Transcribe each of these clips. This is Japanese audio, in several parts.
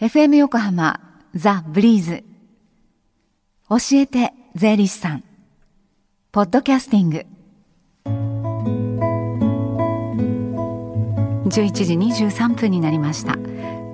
FM 横浜ザ・ブリーズ。教えて税理士さん。ポッドキャスティング。11時23分になりました。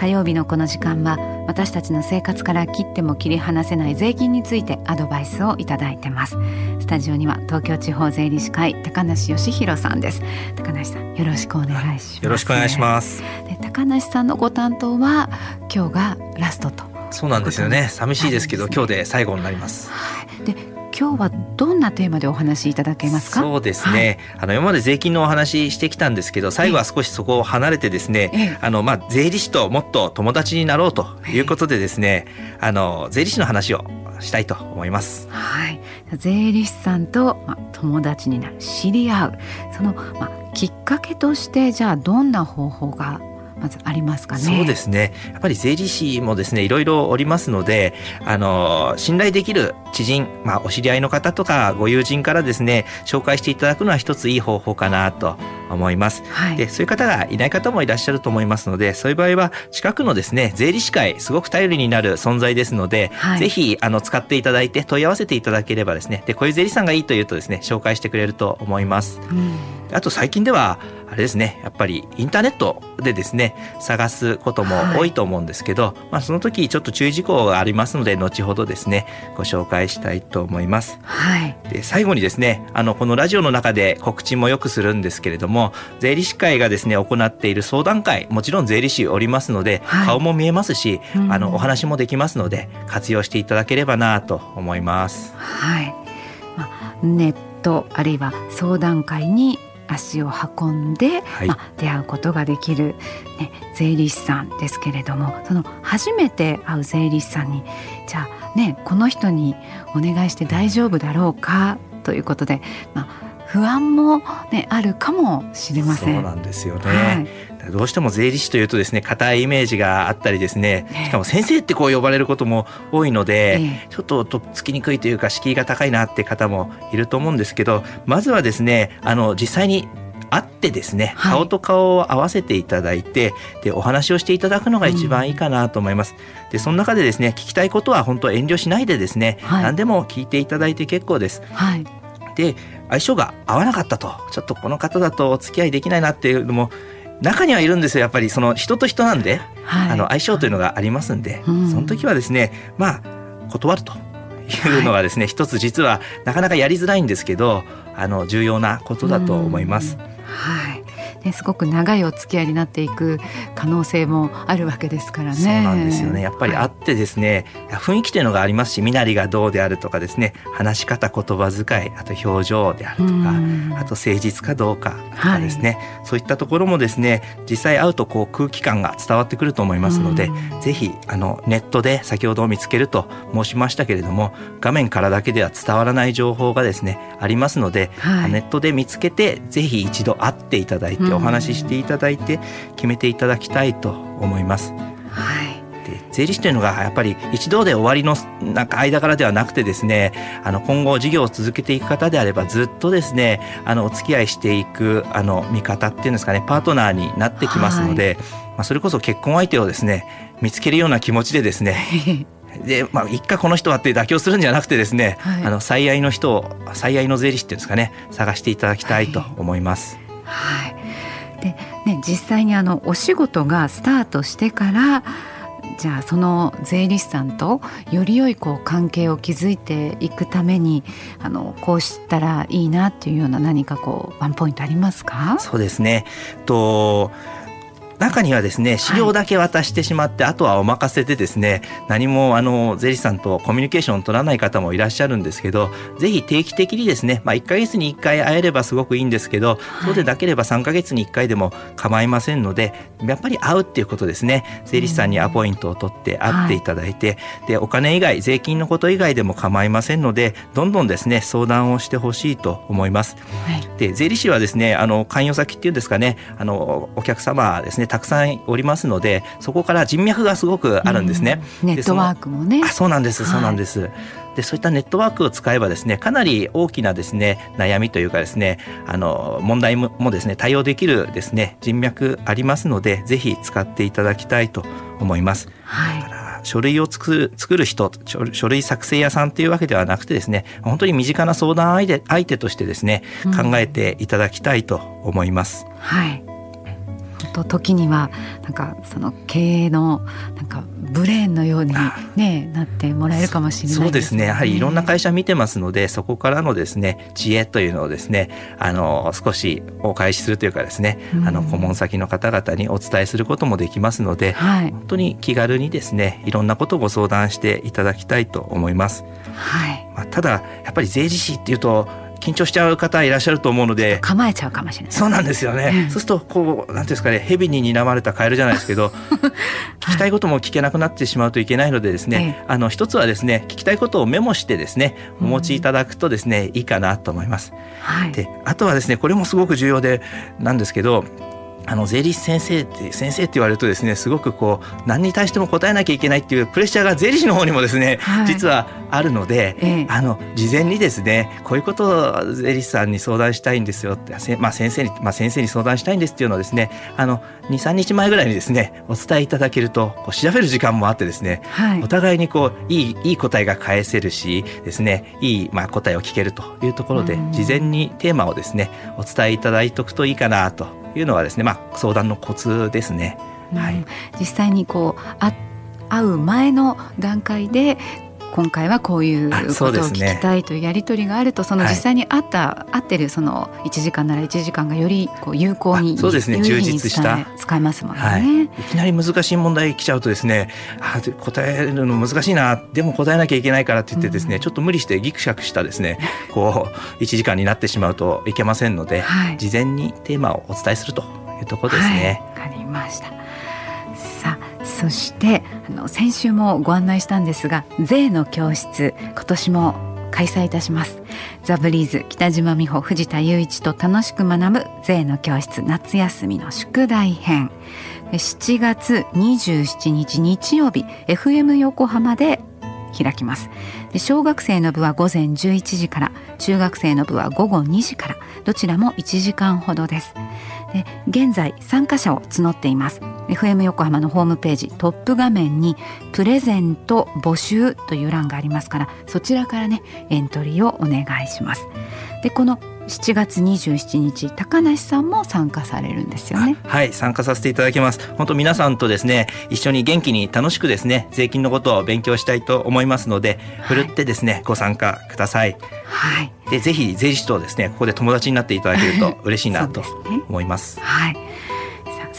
火曜日のこの時間は私たちの生活から切っても切り離せない税金についてアドバイスをいただいてます。スタジオには東京地方税理士会高梨義弘さんです。高梨さんよろしくお願いします、よろしくお願いします。で高梨さんのご担当は今日がラストと。そうなんですよね。寂しいですけど、今日で最後になります、はい、で今日はどんなテーマでお話しいただけますか？そうですね、はい、あの今まで税金のお話してきたんですけど最後は少しそこを離れてですね、ええ、あのまあ税理士ともっと友達になろうということでですね、え、あの税理士の話をしたいと思います。はい、税理士さんと、まあ、友達になる知り合う。その、まあ、きっかけとしてじゃあどんな方法がまずありますかね。そうですね。やっぱり税理士もですね、いろいろおりますので、あの、信頼できる知人、まあ、お知り合いの方とかご友人からですね、紹介していただくのは一ついい方法かなと思います。はい、で、そういう方がいない方もいらっしゃると思いますので、そういう場合は近くのですね、税理士会、すごく頼りになる存在ですので、はい、ぜひ、あの、使っていただいて問い合わせていただければですね、で、こういう税理士さんがいいというとですね、紹介してくれると思います。うんあと最近ではあれですねやっぱりインターネットでですね探すことも多いと思うんですけど、はい、まあ、その時ちょっと注意事項がありますので後ほどですねご紹介したいと思います。はい、で最後にですねあのこのラジオの中で告知もよくするんですけれども税理士会がですね行っている相談会もちろん税理士おりますので、はい、顔も見えますし、うん、あのお話もできますので活用していただければなと思います。はい、まあ、ネットあるいは相談会に足を運んで、はい、まあ、出会うことができる、ね、税理士さんですけれどもその初めて会う税理士さんにじゃあねこの人にお願いして大丈夫だろうかということで、まあ、不安も、ね、あるかもしれません。そうなんですよね、はい。どうしても税理士というとですね硬いイメージがあったりですねしかも先生ってこう呼ばれることも多いので、ちょっととっつきにくいというか敷居が高いなって方もいると思うんですけどまずはですねあの実際に会ってですね、顔と顔を合わせていただいてでお話をしていただくのが一番いいかなと思います。でその中でですね聞きたいことは本当遠慮しないでですね、はい、何でも聞いていただいて結構です。はい、で相性が合わなかったとちょっとこの方だとお付き合いできないなっていうのも中にはいるんですよやっぱりその人と人なんで、はい、あの相性というのがありますんで、その時はですねまあ断るというのがですね、はい、一つ実はなかなかやりづらいんですけどあの重要なことだと思います。はいね、すごく長いお付き合いになっていく可能性もあるわけですからね。そうなんですよね。やっぱりあってですね、はい、雰囲気というのがありますし、身なりがどうであるとかですね、話し方、言葉遣い、あと表情であるとか、あと誠実かどうかとかですね、はい、そういったところもですね、実際会うとこう空気感が伝わってくると思いますので、ぜひあのネットで先ほど見つけると申しましたけれども、画面からだけでは伝わらない情報がですねありますので、はい、ネットで見つけてぜひ一度会っていただいてお話ししていただいて決めていただきたいと思います。はい。で税理士というのがやっぱり一度で終わりのなんか間柄ではなくてですねあの今後事業を続けていく方であればずっとですねあのお付き合いしていくあの味方っていうんですかねパートナーになってきますので、はい、まあ、それこそ結婚相手をですね見つけるような気持ちでですね で、まあ、一回この人はって妥協するんじゃなくてですね、はい、あの最愛の人を最愛の税理士っていうんですかね探していただきたいと思います。はい、はい、でね実際にあのお仕事がスタートしてからじゃあその税理士さんとより良いこう関係を築いていくためにあのこうしたらいいなっていうような何かこうワンポイントありますか？そうですね。と中にはですね資料だけ渡してしまって、はい、あとはお任せでですね何もあの税理士さんとコミュニケーションを取らない方もいらっしゃるんですけどぜひ定期的にですね、まあ、1か月に1回会えればすごくいいんですけど、はい、そうでなければ3か月に1回でも構いませんのでやっぱり会うっていうことですね。税理士さんにアポイントを取って会っていただいて、はい、でお金以外税金のこと以外でも構いませんのでどんどんですね相談をしてほしいと思います。で税理士はですねあの関与先っていうんですかねあのお客様ですねたくさんおりますのでそこから人脈がすごくあるんですね。ネットワークもね。あそうなんですそうなんです。はいでそういったネットワークを使えばですねかなり大きなですね悩みというかですねあの問題もですね対応できるですね人脈ありますのでぜひ使っていただきたいと思います。はい書類を作る作る人書類作成屋さんっていうわけではなくてですね本当に身近な相談相手相手としてですね、考えていただきたいと思います。はいと時にはなんかその経営のなんかブレーンのように、ね、なってもらえるかもしれない、ね、そうですね。やはりいろんな会社見てますのでそこからのですね知恵というのをですねあの少しお返しするというかですね、うん、あの顧問先の方々にお伝えすることもできますので、はい、本当に気軽にですねいろんなことをご相談していただきたいと思います。はい。まあ、ただやっぱり税理士っていうと緊張しちゃう方いらっしゃると思うので構えちゃうかもしれない。そうなんですよね、そうするとこうなんていうんですかね蛇に睨まれたカエルじゃないですけど 聞きたいことも聞けなくなってしまうといけないのでですね、あの一つはですね聞きたいことをメモしてですねお持ちいただくとですね、いいかなと思います。はい、であとはですねこれもすごく重要でなんですけどあの税理士先生って先生って言われるとですねすごくこう何に対しても答えなきゃいけないっていうプレッシャーが税理士の方にもですね、はい、実はあるので、ええ、あの事前にですねこういうことを税理士さんに相談したいんですよって、まあ、先生に、まあ、先生に相談したいんですっていうのをですねあの23日前ぐらいにですねお伝えいただけるとこう調べる時間もあってですね、はい、お互いにこういいいい答えが返せるしですねいい、まあ、答えを聞けるというところで、事前にテーマをですねお伝えいただいておくといいかなというのはですね、まあ、相談のコツですね。はい、実際にこうあ会う前の段階で今回はこういうことを聞きたいというやり取りがあるとその実際にあった、合ってるその1時間なら1時間がよりこう有効にそうですね。充実した。使えますもんね、はい、いきなり難しい問題来ちゃうとですねあ答えるの難しいな。でも答えなきゃいけないからって言ってですね、うん、ちょっと無理してギクシャクしたですねこう1時間になってしまうといけませんので、はい、事前にテーマをお伝えするというところですね。わ、はい、かりました。さあそしてあの先週もご案内したんですが税の教室今年も開催いたします。ザブリーズ北島美穂藤田雄一と楽しく学ぶ税の教室夏休みの宿題編。7月27日日曜日 FM 横浜で開きます。小学生の部は午前11時から中学生の部は午後2時からどちらも1時間ほどです。で現在参加者を募っています。FM 横浜のホームページトップ画面にプレゼント募集という欄がありますからそちらからねエントリーをお願いします。でこの7月27日高梨さんも参加されるんですよね。はい参加させていただきます。本当皆さんとですね一緒に元気に楽しくですね税金のことを勉強したいと思いますので、ふるってですねご参加ください。はい。でぜひ税理士とですねここで友達になっていただけると嬉しいなと思います。すね、はい。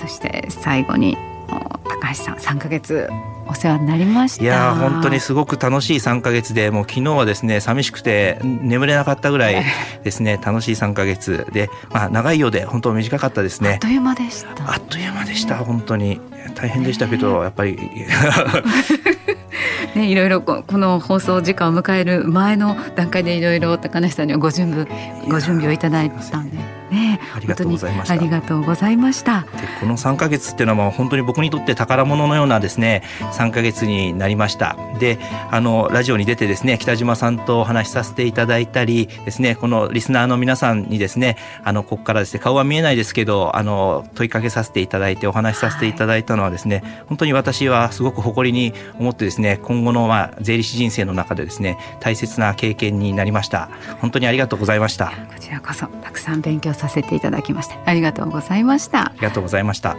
そして最後に高橋さん3ヶ月お世話になりました。いや本当にすごく楽しい3か月でもう昨日はですね寂しくて眠れなかったぐらい ですね楽しい3か月で、まあ、長いようで本当短かったですね。あっという間でした。あっという間でした本当に。大変でしたけど、やっぱり。ね、いろいろこの放送時間を迎える前の段階でいろいろ高梨さんにはご準備ご準備をいただいたんで。ね、ありがとうございました。ありがとうございました。でこの3か月っていうのは本当に僕にとって宝物のようなですね3か月になりました。であのラジオに出てですね北島さんとお話しさせていただいたりですねこのリスナーの皆さんにですねあのここからですね顔は見えないですけどあの問いかけさせていただいてお話しさせていただいたのはですね、はい、本当に私はすごく誇りに思ってですね今後のまあ税理士人生の中でですね大切な経験になりました。本当にありがとうございました。こちらこそたくさん勉強させていただきましてありがとうございましたありがとうございました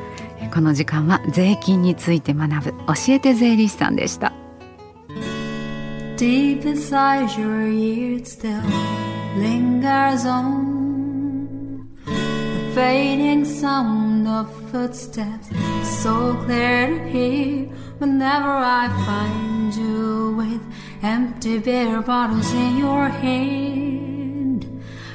この時間は税金について学ぶ教えて税理士さんでした Deep inside your ears still lingers on the fading sound of footsteps so clear to hear whenever I find you with empty beer bottles in your hand